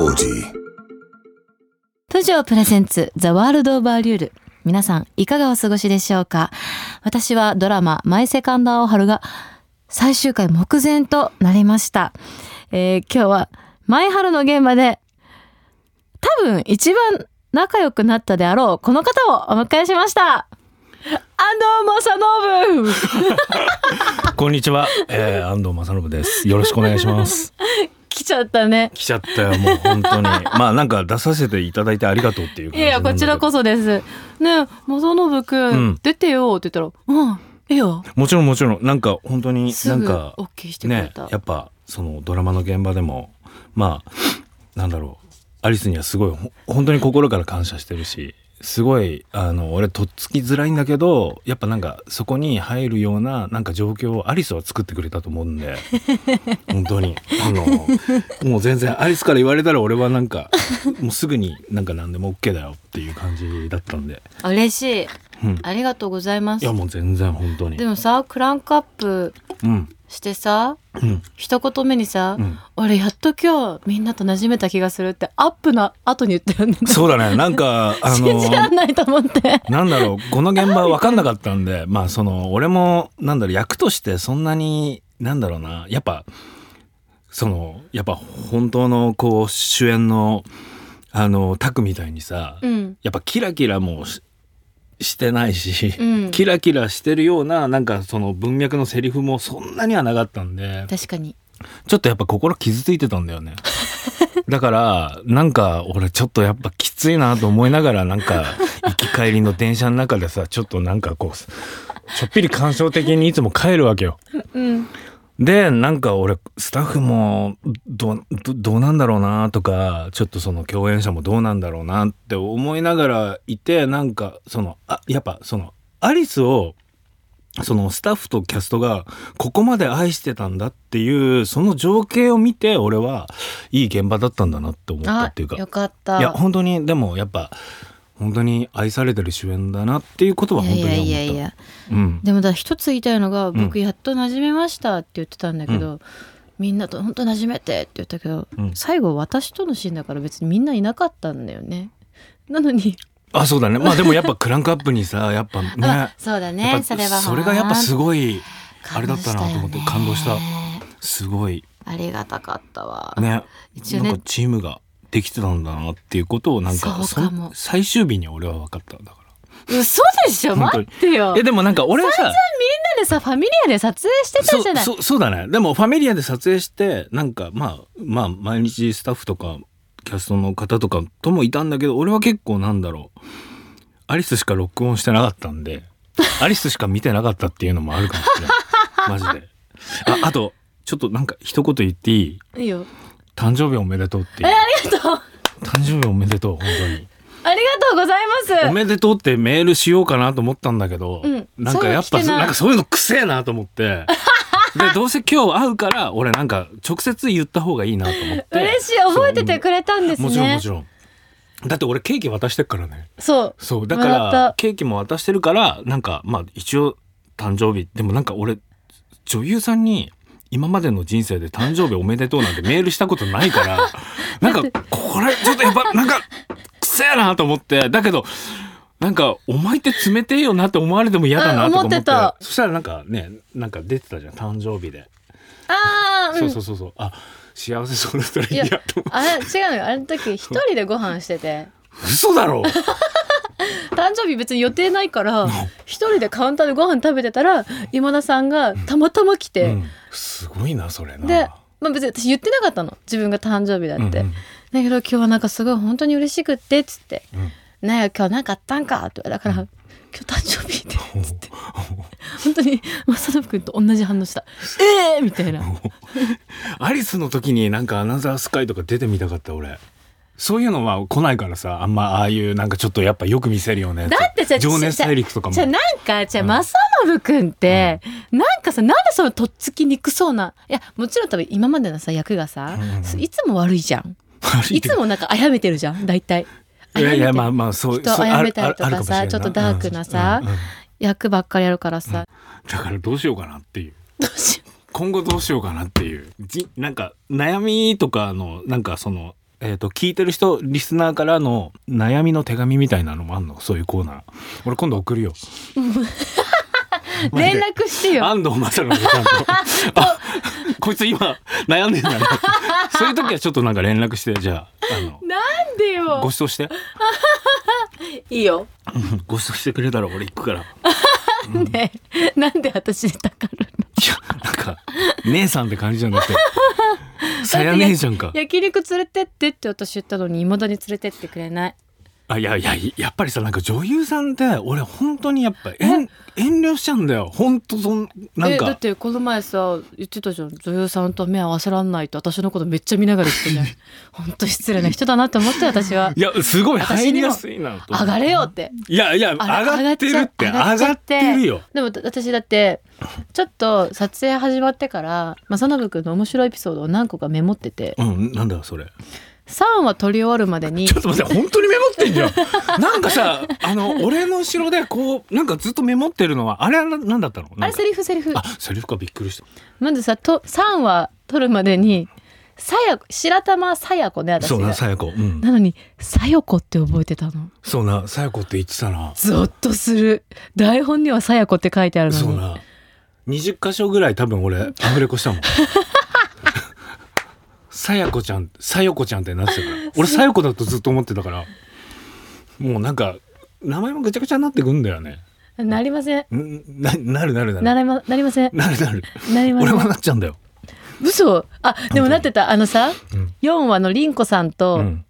Audi. プジョープレゼンツザワールドオブアリュール皆さんいかがお過ごしでしょうか？私はドラママイセカンドアオハルが最終回目前となりました、えー今日はマイハルの現場で多分一番仲良くなったであろうこの方をお迎えしました安藤正信 こんにちは、えー、安藤正信です。よろしくお願いします。来ちゃったね。来ちゃったよ、もう本当に。まあなんか出させていただいてありがとうっていう感じいやいやこちらこそ。そです。ねえ正信くん、うん。出てよって言ったらうんいいよ。もちろんもちろん、なんか本当になんか OK してくれねた、やっぱそのドラマの現場でも、まあ、なんだろう、アリスにはすごいほ本当に心から感謝してるし、すごいあの俺とっつきづらいんだけどやっぱなんかそこに入るようななんか状況をアリスは作ってくれたと思うんで。本当に。あのもう全然アリスから言われたら俺はなんかもうすぐになんか何でも OK だよっていう感じだったんで、嬉しいうん、ありがとうございます。いやもう全然本当に。でもさクランクアップうん。してさうん。一言目にさ、うん。俺やっと今日みんなと馴染めた気がするってアップの後に言ってるんだ。けどそうだね。なんか あ信じらのんないと思って。なんだろう。この現場分かんなかったんで まあその俺もなんだろう役としてそんなになんだろうな。やっぱそのやっぱ本当のこう主演のあのタクみたいにさ、うん。やっぱキラキラもししてないし、うんキラキラしてるようななんかその文脈のセリフもそんなにはなかったんで確かにちょっとやっぱ心傷ついてたんだよね。だからなんか俺ちょっとやっぱきついなと思いながらなんか行き帰りの電車の中でさちょっとなんかこうちょっぴり感傷的にいつも帰るわけよ。うんでなんか俺スタッフもどうどどうなんだろうなとかちょっとその共演者もどうなんだろうなって思いながらいてなんかそのあやっぱそのアリスをそのスタッフとキャストがここまで愛してたんだっていうその情景を見て俺はいい現場だったんだなって思ったあっていうか。よかった。いや本当にでもやっぱ本当に愛されてる主演だなっていうことはい本当に思った。やいやいやいや。うん。でもだ一つ言いたいのがん。僕やっと馴染めましたって言ってたんだけど、みんなと本当馴染めてって言ったけど、うん。最後私とのシーンだから別にみんないなかったんだよね。なのに。あそうだね。まあでもやっぱクランクアップにさ やっぱね。あそうだやねそれはそれがやっぱすごごいあれだったなと思って感動した。すごい。ありがたかったわ、ね。一応ね。なんかチームができてたんだなっていうことをなんか最終日に俺は分かっただか嘘でしょ？待ってよ。らえでもなんか俺はさみんなでさファミリアで撮影してたそじゃない。そそうだね。でもファミリアで撮影してなんかまあまあ毎日スタッフとかキャストの方とかともいたんだけど俺は結構なんだろう。アリスしか録音してなかったんで アリスしか見てなかったっていうのもあるかもしれない。マジで。ああと ちょっとなんか一言言っていい？いいよ。誕生日おめでとうっていう。えありがとう 誕生日おめでとう本当に。ありがとうございます。おめでとうってメールしようかなと思ったんだけど、うん。なんかやっぱそういうの来てな。いなんかそういうのくせえなと思って。でどうせ今日会うから俺なんか直接言った方がいいなと思って。嬉しい。覚えててくれたんですね。もちろんもちろん。だって俺ケーキ渡してっからね。そう。そう。だかもらった。らケーキも渡してるからなんかまあ一応誕生日。でもなんか俺女優さんに今までの人生で誕生日おめでとうなんてメールしたことないから なんかこれちょっとやっぱなんかくせえなと思ってだけどなんかお前って冷てえよなって思われても嫌だなとか思って。た。そしたらなんかねなんか出てたじゃん誕生日で。ああ、そううん。そうそうそうあ幸せそうだったらいいいややと思あれ違うのよ。あの時一人でご飯してて。う嘘だろ 誕生日別に予定ないから一人でカウンターでご飯食べてたら今田さんがたまたま来て、うん。すごいなそれな。で、まあ、別に私言ってなかったの。自分が誕生日だって、うんうん。だけど今日はなんかすごい本当に嬉しくってっつって。うん「ねえ今日なんかあったんか?」ってだから「今日誕生日で」つって。本当に正信君と同じ反応した「え えー!」みたいな。アリスの時になんかアナザースカイとか出てみたかった俺そういうのは来ないからさあんまああいうなんかちょっとやっぱよく見せるよねだってさ情熱大陸とかも。じゃあなんかじゃあ正信君って、なんかさなんでそのとっつきにくそうないやもちろん多分今までのさ役がさ、うん。うんいつも悪いじゃん。いつもなんか殺めてるじゃん大体。いやいやまああまあそう人をそう殺めたりとかさちょっとダークなさうんうんうん。役ばっかりやるからさ、だからどうしようかなっていう。どうしよ今後どうしようかなっていう。じなんか悩みとかのなんかそのえー、と聞いてる人リスナーからの悩みの手紙みたいなのもあんの？そういうコーナー。俺今度送るよ。う 連絡してよ。安藤正信さんと。あこいつ今悩んでんだな そういう時はちょっとなんか連絡してじゃああのなんでよ。ご馳走して。いいよ。うんご馳走してくれたら俺行くから。いねえ。なんで私にたかるの？やなんか姉さんって感じじゃなくてさや姉ちゃんか。焼肉連れてってって私言ったのに未だに連れてってくれない。あいやいややっぱりさなんか女優さんって俺本当にやっぱ遠遠慮しちゃうんだよ。本当そんなんえだっかてこの前さ言ってたじゃん。女優さんと目合わせらんないと私のことめっちゃ見ながら言ってね 本当失礼な人だなって思ったよ私は。いやすごい入りやすいなと上がれよって。いやいや上あがってるって。上がってるよ。でも私だってちょっと撮影始まってから正信君の面白いエピソードを何個かメモってて。うんなんだよそれ。3話撮り終わるまでに。ちょっと待って本当にメモってんじゃん。なんかさあの俺の後ろでこうなんかずっとメモってるのはあれはななんだったの？あれセリフセリフ。あセリフかびっくりした。まずさと3話撮るまでにさや白玉さや子ね私そうながさや子うん。なのにさよ子って覚えてたの。そうなさや子って言ってたな。ゾッとする。台本にはさや子って書いてあるのに。そうな20箇所ぐらい多分俺アフレコしたもん。さやこちゃんさよこちゃんってなってたから。俺さよこだとずっと思ってたから。もうなんか名前もぐちゃぐちゃになってくんだよね。なりません。んななるなるなる。なりまなりません。なるなる。なりませ俺もんなっちゃうんだよ。嘘。あでもなってた。あのさうん。4話の凛子さんと、うん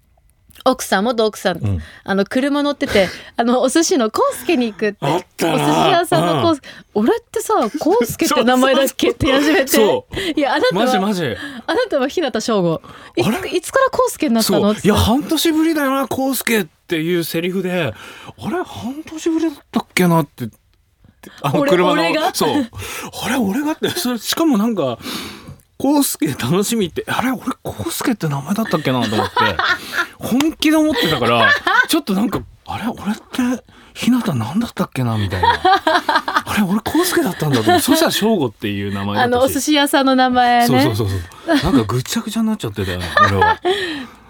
奥さん元奥さん、うん。あの車乗ってて あのお寿司のコウスケに行くってお寿司屋さんのコウスケ、俺ってさコウスケって名前だっけって言い始めて。そいやあなたはマジマジ。あなたは日向翔吾。いあれ？いつからコウスケになったの？っていや半年ぶりだよなコウスケっていうセリフで。あれ？半年ぶりだったっけなって。あの俺車俺が？のそう。あれ？俺がってそれしかもなんかコウスケ楽しみってあれ？俺コウスケって名前だったっけなと思って本気で思ってたから ちょっとなんかあれ？俺って日向なんだったっけな？みたいな。あれ？俺コウスケだったんだとそしたら翔吾っていう名前あのお寿司屋さんの名前ね。そうそうそうそう。なんかぐちゃぐちゃになっちゃってたよね俺は。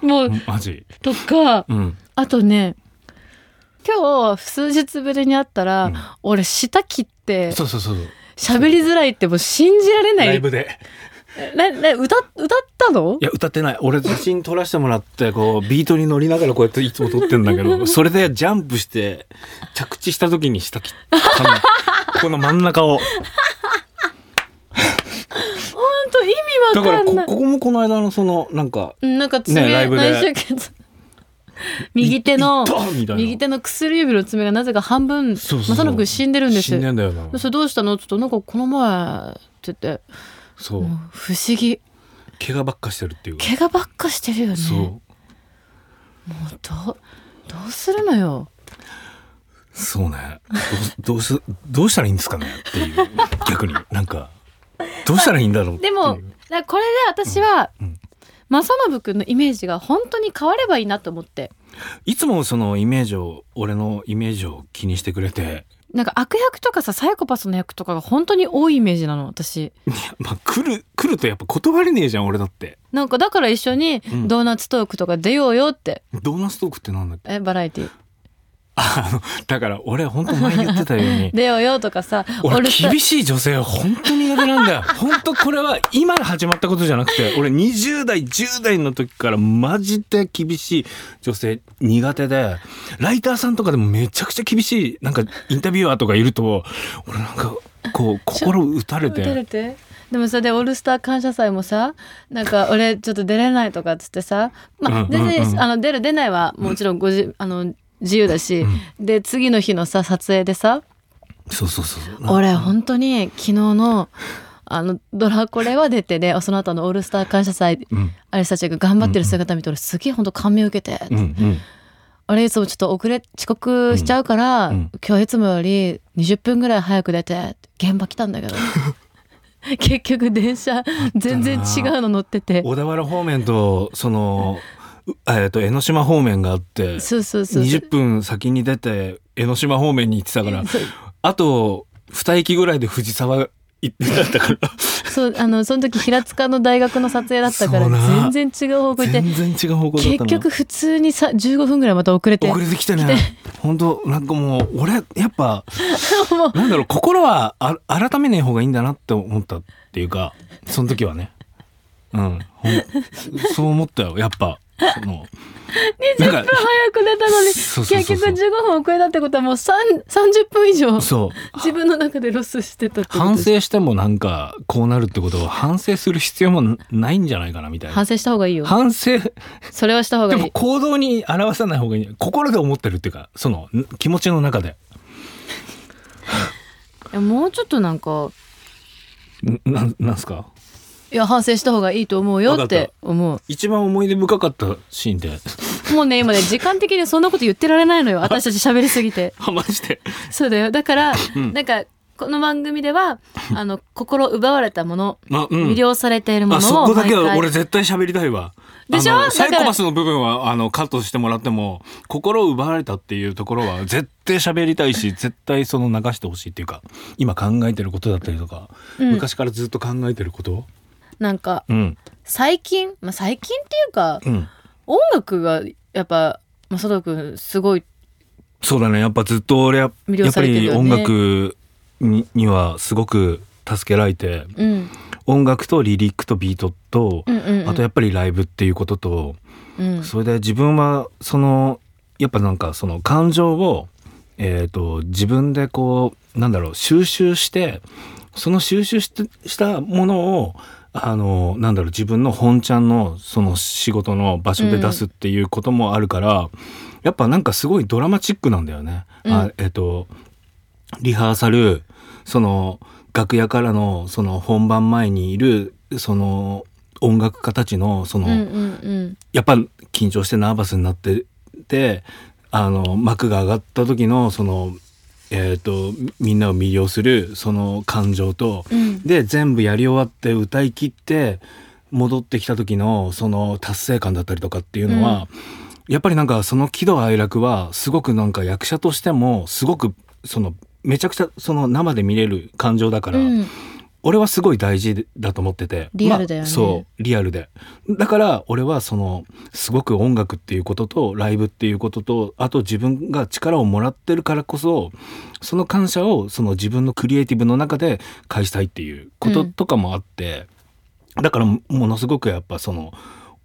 もうマジ。とかうん。あとね今日数日ぶりに会ったら、うん。俺舌切ってそうそうそう。喋りづらいってもう信じられない。ライブでなな歌歌ったの？いや歌ってない。俺写真撮らせてもらってこうビートに乗りながらこうやっていつも撮ってんだけど それでジャンプして着地した時に下切ったのこの真ん中を。本当意味だからこわかんない。ここもこの間のそのなんかうんなんか爪、ねライブで。右手の右手の薬指の爪がなぜか半分正信君死んでるんです。死んでんだよな。でそれどうしたの？って言ったらなんかこの前って言ってそう。不思議。怪我ばっかしてるっていうか。怪我ばっかしてるよね。そう。もうどうどうするのよ。そうね。どうどうすどうしたらいいんですかね？っていう。逆に。なんかどうしたらいいんだろう？っていう。でもこれで私は、うん。うん。正信君のイメージが本当に変わればいいなと思って。いつもそのイメージを俺のイメージを気にしてくれてなんか悪役とかさサイコパスの役とかが本当に多いイメージなの私。い やまあ来る来るとやっぱ断れねえじゃん俺だって。なんかだから一緒にうん。ドーナツトークとか出ようよって、ドーナツトークってなんだっけ？えバラエティあのだから俺本当前言ってたように。出ようよとかさ俺厳しい女性は本当に苦手なんだよ。本当これは今始まったことじゃなくて俺20代10代の時からマジで厳しい女性苦手でライターさんとかでもめちゃくちゃ厳しいなんかインタビュアーとかいると俺なんかこう心打たれ打たれて。てでもさでオールスター感謝祭もさなんか俺ちょっと出れないとかっつってさまあうん全然、うんうん。あの出る出ないはもちろんごじあの自由だし、で次の日のさ撮影でさそうそうそうそう。俺本当に昨日のあのドラコレは出てでその後のオールスター感謝祭うん。アリスたちが頑張ってる姿見て俺すげえ本当感銘を受けて、うんうん。あれいつもちょっと遅れ遅刻しちゃうから、うん。うん。今日いつもより20分ぐらい早く出て現場来たんだけど。結局電車全然違うの乗ってて。小田原方面とそのうえっと江ノ島方面があってそうそうそう20分先に出て江ノ島方面に行ってたからあと2駅ぐらいで藤沢行ってたから。そうあのその時平塚の大学の撮影だったから全然違う方向行って全然違う方向結局普通にさ15分ぐらいまた遅れて。遅れてきてね。本当なんかもう俺やっぱ なんだろう心はあ改めない方がいいんだなって思ったっていうかその時はね。うん。ほんそう思ったよやっぱその20分早く出たのに結局15分遅れたってことはもう3 30分以上そう。自分の中でロスしてた反省してもなんかこうなるってことは反省する必要もないんじゃないかなみたいな。反省した方がいいよ。反省。それはした方がでい。いも行動に表さない方がいい。心で思ってるっていうかそのん気持ちの中で。いやもうちょっとなんかんなんなんすか？いや反省した方がいいと思うよって思う。一番思い出深かったシーンで。もうね今ね時間的にそんなこと言ってられないのよ。私たち喋りすぎて。あマジで？そうだよ。だから、うん。なんかこの番組ではあの心奪われたもの、あうん。魅了されているものをあそこだけは俺絶対喋りたいわ。でしょ？サイコパスの部分はあのカットしてもらっても心を奪われたっていうところは絶対喋りたいし 絶対その流してほしいっていうか今考えてることだったりとか、うん。昔からずっと考えてることなんかうん。最近、まあ、最近っていうかうん。音楽がやっぱ佐藤君すごいそうだね。やっぱずっと俺や,、魅了やっぱり音楽ににはすごく助けられてうん。音楽とリリックとビートと、うんうんうん。あとやっぱりライブっていうことと、うん。それで自分はそのやっぱなんかその感情を、えー、と自分でこうなんだろう収集してその収集したものをあのなんだろう自分の本ちゃんのその仕事の場所で出すっていうこともあるから、やっぱなんかすごいドラマチックなんだよね。あうんえっ、とリハーサルその楽屋からのその本番前にいるその音楽家たちのその、うんうんうんやっぱ緊張してナーバスになっててあの幕が上がった時のそのえー、とみんなを魅了するその感情と、うん。で全部やり終わって歌い切って戻ってきた時のその達成感だったりとかっていうのは、やっぱりなんかその喜怒哀楽はすごくなんか役者としてもすごくそのめちゃくちゃその生で見れる感情だから、うん俺はすごい大事だと思ってて。リアルだよね。まあそうリアルで。だから俺はそのすごく音楽っていうこととライブっていうこととあと自分が力をもらってるからこそその感謝をその自分のクリエイティブの中で返したいっていうこととかもあって、だからものすごくやっぱその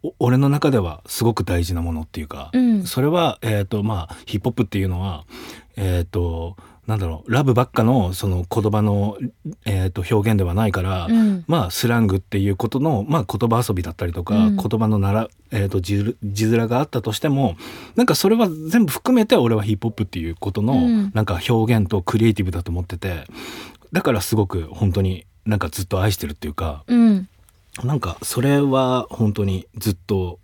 お俺の中ではすごく大事なものっていうか、うん。それは、えーとまあ、ヒップホップっていうのは、えー、となんだろうラブばっかのその言葉の、えー、と表現ではないから、うん。まあスラングっていうことの、まあ、言葉遊びだったりとか、うん。言葉のなら、えー、と字字面があったとしてもなんかそれは全部含めて俺はヒップホップっていうことの、うん。なんか表現とクリエイティブだと思っててだからすごく本当になんかずっと愛してるっていうかうん。なんかそれは本当にずっと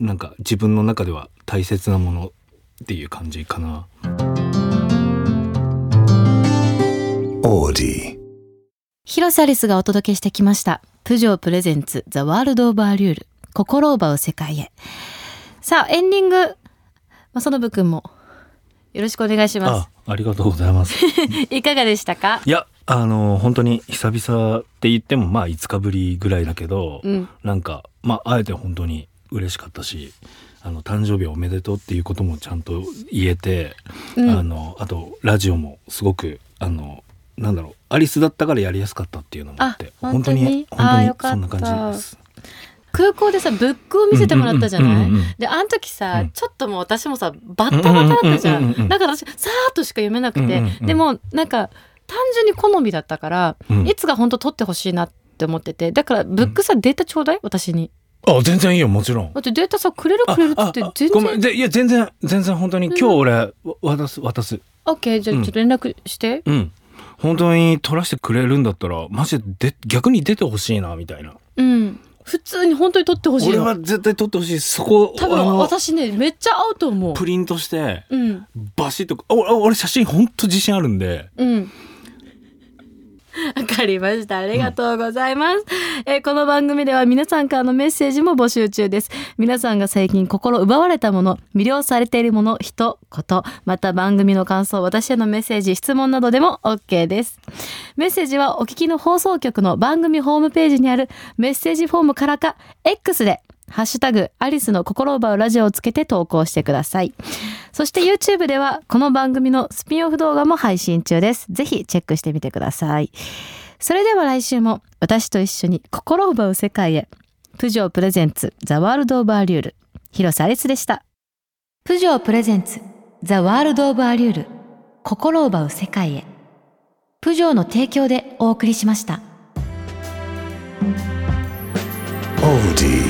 なんか自分の中では大切なものっていう感じかな。Audi. 広瀬アリスがお届けしてきました。プジョープレゼンツザワールドオブアリュール心を奪う世界へ。さあエンディング、まあ、そのぶくんもよろしくお願いしまあありがとうございます。す。いかがでしたか？いやあの本当に久々って言ってもまあ5日ぶりぐらいだけど、うんなんかまああえて本当に嬉しかったしあの誕生日おめでとうっていうこともちゃんと言えて、うんあのあとラジオもすごくあのなんだろうアリスだったからやりやすかったっていうのもあってあ本当に本当に？本当にあーよかったそんな感じです。空港でさブックを見せてもらったじゃない、であの時さ、うんちょっともう私もさバッタバタだったじゃうんうんうんだから私さーっとしか読めなくて、でもなんか単純に好みだったから、うんいつが本当取ってほしいなって思っててだからブックさ、データちょうだい私にあ全然いいよもちろん。だってデータさくれるくれるっつって全ごめん然でいや全然全然本当に今日俺わ渡す渡す。オッケーじゃあちょっと連絡して、うん。本当に取らせてくれるんだったらマジでで逆に出てほしいなみたいな。うん。普通に本当に取ってほしい俺のは絶対取ってほしい。そこ多分私ねめっちゃ合うと思う。プリントしてうん。バシッとおお俺写真本当自信あるんでうん。わかりました。ありがとうございます、えーこの番組では皆さんからのメッセージも募集中です。皆さんが最近心奪われたもの、魅了されているもの、人、こと、また番組の感想、私へのメッセージ、質問などでも OK です。メッセージはお聞きの放送局の番組ホームページにあるメッセージフォームからか X でハッシュタグアリスの心を奪うラジオをつけて投稿してください。そして YouTube ではこの番組のスピンオフ動画も配信中です。ぜひチェックしてみてください。それでは来週も私と一緒に心を奪う世界へ。プジョープレゼンツザワールドオブアリュール。広瀬アリスでした。プジョープレゼンツザワールドオブアリュール。心を奪う世界へ。プジョーの提供でお送りしました。オーディ